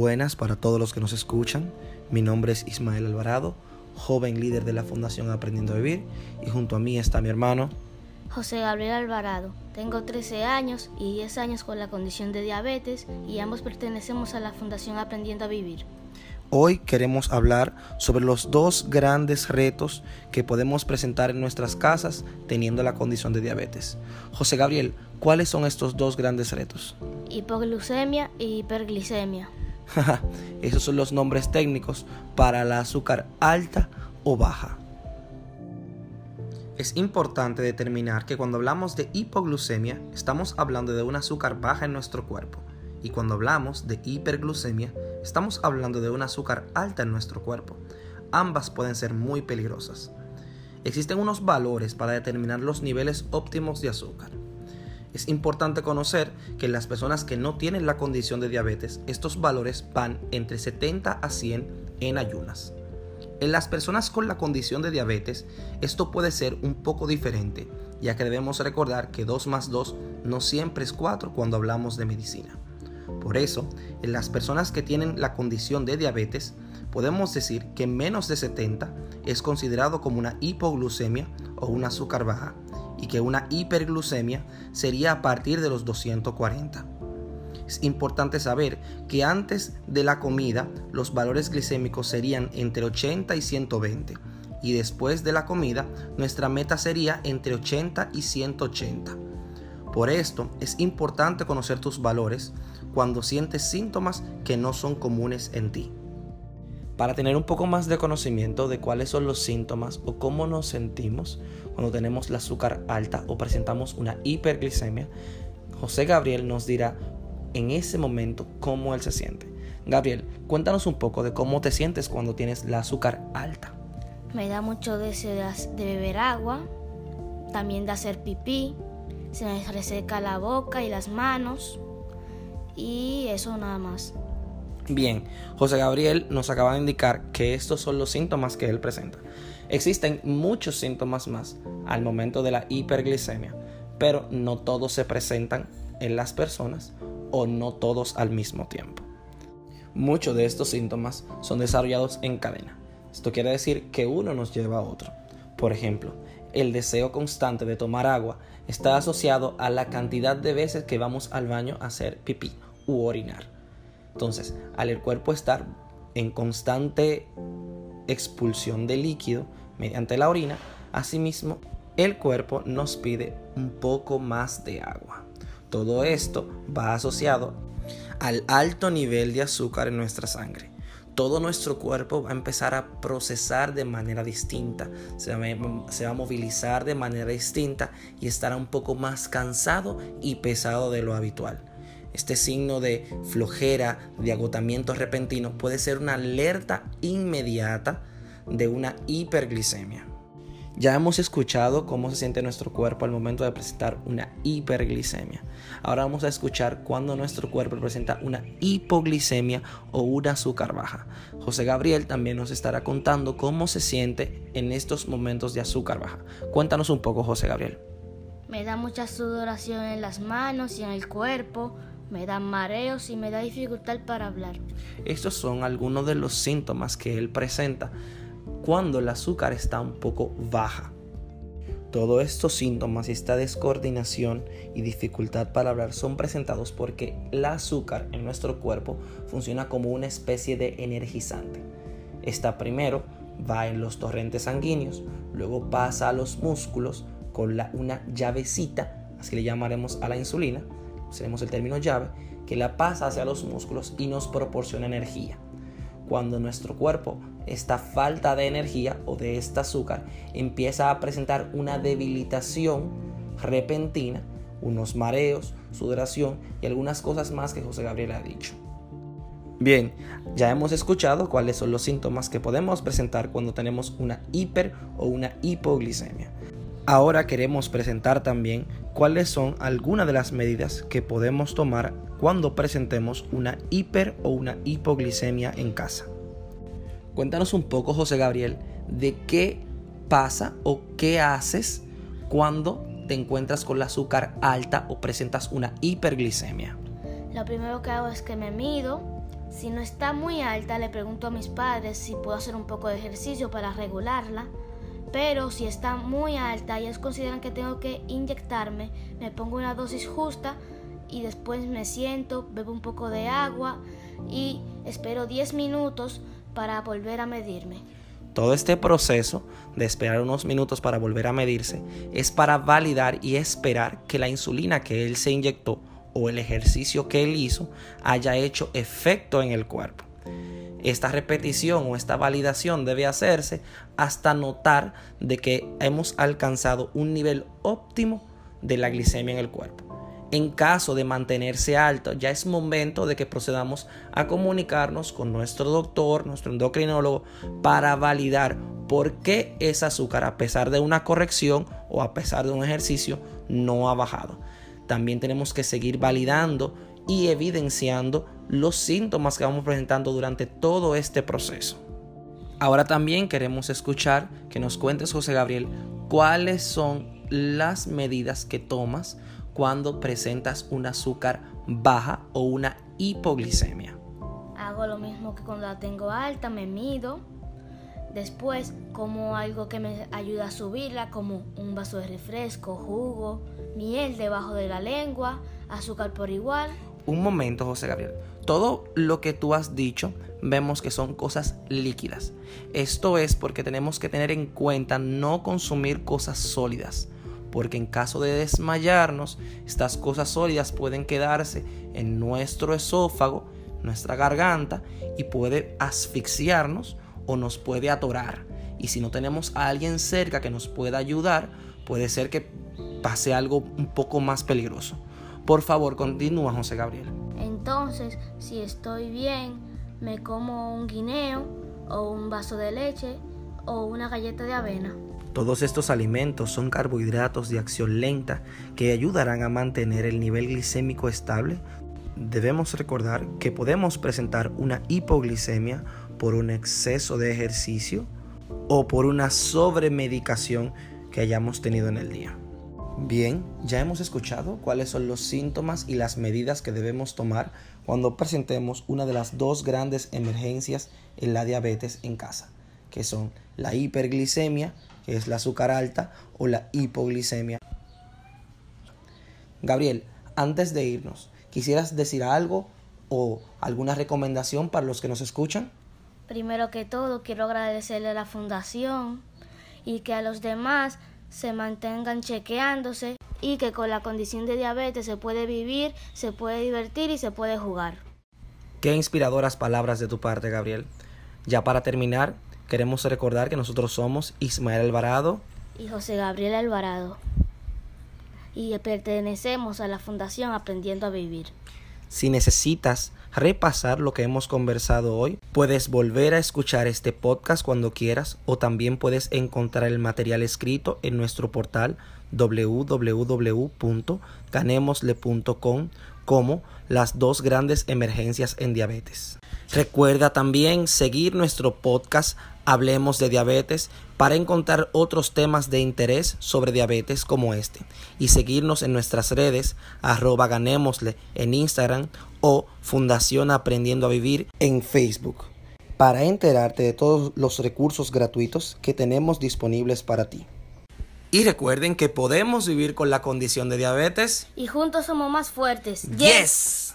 Buenas para todos los que nos escuchan. Mi nombre es Ismael Alvarado, joven líder de la Fundación Aprendiendo a Vivir y junto a mí está mi hermano José Gabriel Alvarado. Tengo 13 años y 10 años con la condición de diabetes y ambos pertenecemos a la Fundación Aprendiendo a Vivir. Hoy queremos hablar sobre los dos grandes retos que podemos presentar en nuestras casas teniendo la condición de diabetes. José Gabriel, ¿cuáles son estos dos grandes retos? Hipoglucemia y hiperglicemia. Esos son los nombres técnicos para la azúcar alta o baja. Es importante determinar que cuando hablamos de hipoglucemia estamos hablando de un azúcar baja en nuestro cuerpo y cuando hablamos de hiperglucemia estamos hablando de un azúcar alta en nuestro cuerpo. Ambas pueden ser muy peligrosas. Existen unos valores para determinar los niveles óptimos de azúcar. Es importante conocer que en las personas que no tienen la condición de diabetes, estos valores van entre 70 a 100 en ayunas. En las personas con la condición de diabetes, esto puede ser un poco diferente, ya que debemos recordar que 2 más 2 no siempre es 4 cuando hablamos de medicina. Por eso, en las personas que tienen la condición de diabetes, podemos decir que menos de 70 es considerado como una hipoglucemia o un azúcar baja y que una hiperglucemia sería a partir de los 240. Es importante saber que antes de la comida los valores glicémicos serían entre 80 y 120 y después de la comida nuestra meta sería entre 80 y 180. Por esto es importante conocer tus valores cuando sientes síntomas que no son comunes en ti. Para tener un poco más de conocimiento de cuáles son los síntomas o cómo nos sentimos cuando tenemos la azúcar alta o presentamos una hiperglicemia, José Gabriel nos dirá en ese momento cómo él se siente. Gabriel, cuéntanos un poco de cómo te sientes cuando tienes la azúcar alta. Me da mucho deseo de beber agua, también de hacer pipí, se me reseca la boca y las manos y eso nada más. Bien, José Gabriel nos acaba de indicar que estos son los síntomas que él presenta. Existen muchos síntomas más al momento de la hiperglicemia, pero no todos se presentan en las personas o no todos al mismo tiempo. Muchos de estos síntomas son desarrollados en cadena. Esto quiere decir que uno nos lleva a otro. Por ejemplo, el deseo constante de tomar agua está asociado a la cantidad de veces que vamos al baño a hacer pipí u orinar. Entonces, al el cuerpo estar en constante expulsión de líquido mediante la orina, asimismo el cuerpo nos pide un poco más de agua. Todo esto va asociado al alto nivel de azúcar en nuestra sangre. Todo nuestro cuerpo va a empezar a procesar de manera distinta, se va, a movilizar de manera distinta y estará un poco más cansado y pesado de lo habitual. Este signo de flojera, de agotamiento repentino puede ser una alerta inmediata de una hiperglicemia. Ya hemos escuchado cómo se siente nuestro cuerpo al momento de presentar una hiperglicemia. Ahora vamos a escuchar cuando nuestro cuerpo presenta una hipoglicemia o una azúcar baja. José Gabriel también nos estará contando cómo se siente en estos momentos de azúcar baja. Cuéntanos un poco, José Gabriel. Me da mucha sudoración en las manos y en el cuerpo, me dan mareos y me da dificultad para hablar. Estos son algunos de los síntomas que él presenta cuando el azúcar está un poco baja. Todos estos síntomas y esta descoordinación y dificultad para hablar son presentados porque el azúcar en nuestro cuerpo funciona como una especie de energizante. Esta primero va en los torrentes sanguíneos, luego pasa a los músculos con la, una llavecita, así le llamaremos a la insulina, usaremos el término llave, que la pasa hacia los músculos y nos proporciona energía. Cuando nuestro cuerpo esta falta de energía o de este azúcar empieza a presentar una debilitación repentina, unos mareos, sudoración y algunas cosas más que José Gabriel ha dicho. Bien, ya hemos escuchado cuáles son los síntomas que podemos presentar cuando tenemos una hiper o una hipoglicemia. Ahora queremos presentar también cuáles son algunas de las medidas que podemos tomar cuando presentemos una hiper o una hipoglicemia en casa. Cuéntanos un poco, José Gabriel, de qué pasa o qué haces cuando te encuentras con la azúcar alta o presentas una hiperglicemia. Lo primero que hago es que me mido, Si no está muy alta, le pregunto a mis padres si puedo hacer un poco de ejercicio para regularla. Pero si está muy alta y ellos consideran que tengo que inyectarme, me pongo una dosis justa y después me siento, bebo un poco de agua y espero 10 minutos para volver a medirme. Todo este proceso de esperar unos minutos para volver a medirse es para validar y esperar que la insulina que él se inyectó o el ejercicio que él hizo haya hecho efecto en el cuerpo. Esta repetición o esta validación debe hacerse hasta notar de que hemos alcanzado un nivel óptimo de la glicemia en el cuerpo. En caso de mantenerse alto, ya es momento de que procedamos a comunicarnos con nuestro doctor, nuestro endocrinólogo, para validar por qué ese azúcar, a pesar de una corrección o a pesar de un ejercicio, no ha bajado. También tenemos que seguir validando y evidenciando los síntomas que vamos presentando durante todo este proceso. Ahora también queremos escuchar que nos cuentes, José Gabriel, cuáles son las medidas que tomas cuando presentas un azúcar baja o una hipoglicemia. Hago lo mismo que cuando la tengo alta, me mido. Después como algo que me ayuda a subirla, como un vaso de refresco, jugo, miel debajo de la lengua, azúcar por igual. Un momento, José Gabriel. Todo lo que tú has dicho vemos que son cosas líquidas. Esto es porque tenemos que tener en cuenta no consumir cosas sólidas porque en caso de desmayarnos, estas cosas sólidas pueden quedarse en nuestro esófago, nuestra garganta, y puede asfixiarnos o nos puede atorar. Y si no tenemos a alguien cerca que nos pueda ayudar, puede ser que pase algo un poco más peligroso. Por favor, continúa, José Gabriel. Entonces, si estoy bien, me como un guineo o un vaso de leche o una galleta de avena. Todos estos alimentos son carbohidratos de acción lenta que ayudarán a mantener el nivel glicémico estable. Debemos recordar que podemos presentar una hipoglicemia por un exceso de ejercicio o por una sobremedicación que hayamos tenido en el día. Bien, ya hemos escuchado cuáles son los síntomas y las medidas que debemos tomar cuando presentemos una de las dos grandes emergencias en la diabetes en casa, que son la hiperglicemia que es la azúcar alta o la hipoglicemia. Gabriel, antes de irnos, ¿quisieras decir algo o alguna recomendación para los que nos escuchan? Primero que todo, quiero agradecerle a la fundación y que a los demás se mantengan chequeándose y que con la condición de diabetes se puede vivir, se puede divertir y se puede jugar. Qué inspiradoras palabras de tu parte, Gabriel. Ya para terminar, Queremos recordar que nosotros somos Ismael Alvarado y José Gabriel Alvarado y pertenecemos a la Fundación Aprendiendo a Vivir. Si necesitas repasar lo que hemos conversado hoy, puedes volver a escuchar este podcast cuando quieras o también puedes encontrar el material escrito en nuestro portal www.ganemosle.com como las dos grandes emergencias en diabetes. Recuerda también seguir nuestro podcast Hablemos de Diabetes para encontrar otros temas de interés sobre diabetes como este y seguirnos en nuestras redes arroba ganémosle en Instagram o Fundación Aprendiendo a Vivir en Facebook para enterarte de todos los recursos gratuitos que tenemos disponibles para ti. Y recuerden que podemos vivir con la condición de diabetes. Y juntos somos más fuertes. Yes.